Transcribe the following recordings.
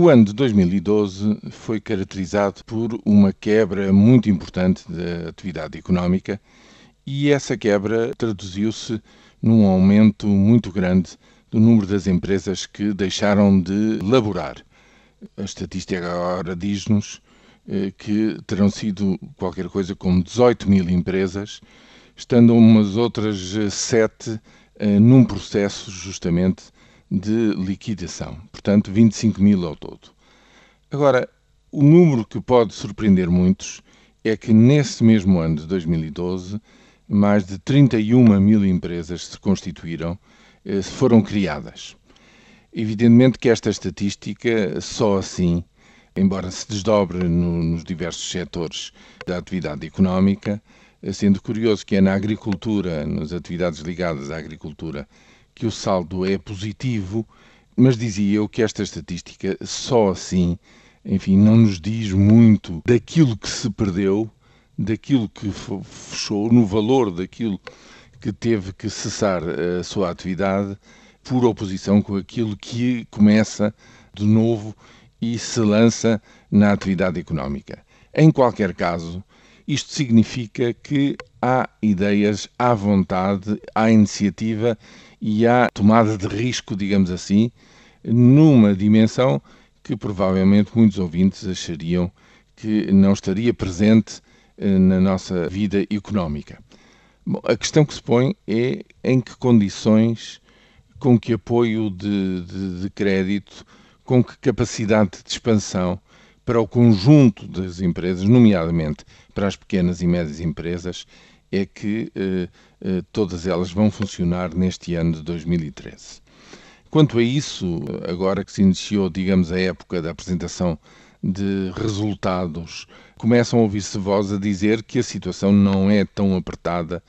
O ano de 2012 foi caracterizado por uma quebra muito importante da atividade económica e essa quebra traduziu-se num aumento muito grande do número das empresas que deixaram de laborar. A estatística agora diz-nos eh, que terão sido qualquer coisa como 18 mil empresas, estando umas outras sete eh, num processo justamente de liquidação, portanto 25 mil ao todo. Agora, o número que pode surpreender muitos é que nesse mesmo ano de 2012, mais de 31 mil empresas se constituíram, eh, foram criadas. Evidentemente que esta estatística, só assim, embora se desdobre no, nos diversos setores da atividade económica, eh, sendo curioso que é na agricultura, nas atividades ligadas à agricultura, que o saldo é positivo, mas dizia eu que esta estatística só assim, enfim, não nos diz muito daquilo que se perdeu, daquilo que fechou, no valor daquilo que teve que cessar a sua atividade, por oposição com aquilo que começa de novo e se lança na atividade económica. Em qualquer caso, isto significa que há ideias à vontade, há iniciativa e há tomada de risco, digamos assim, numa dimensão que provavelmente muitos ouvintes achariam que não estaria presente eh, na nossa vida económica. Bom, a questão que se põe é em que condições, com que apoio de, de, de crédito, com que capacidade de expansão para o conjunto das empresas, nomeadamente para as pequenas e médias empresas, é que eh, eh, todas elas vão funcionar neste ano de 2013. Quanto a isso, agora que se iniciou, digamos, a época da apresentação de resultados, começam a ouvir-se vozes a dizer que a situação não é tão apertada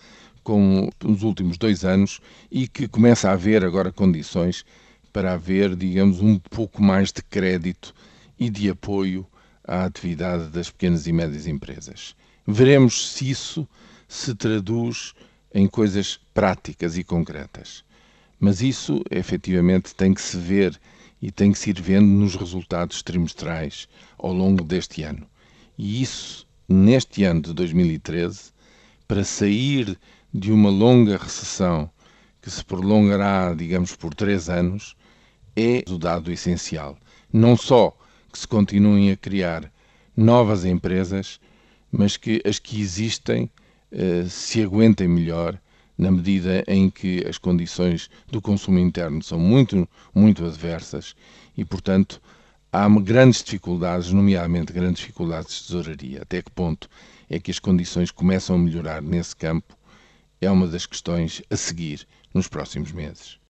como nos últimos dois anos e que começa a haver agora condições para haver, digamos, um pouco mais de crédito e de apoio à atividade das pequenas e médias empresas. Veremos se isso se traduz em coisas práticas e concretas. Mas isso, efetivamente, tem que se ver e tem que se ir vendo nos resultados trimestrais ao longo deste ano. E isso, neste ano de 2013, para sair de uma longa recessão que se prolongará, digamos, por três anos, é o dado essencial. Não só que se continuem a criar novas empresas, mas que as que existem eh, se aguentem melhor na medida em que as condições do consumo interno são muito, muito adversas e, portanto, há grandes dificuldades, nomeadamente grandes dificuldades de tesouraria. Até que ponto é que as condições começam a melhorar nesse campo é uma das questões a seguir nos próximos meses.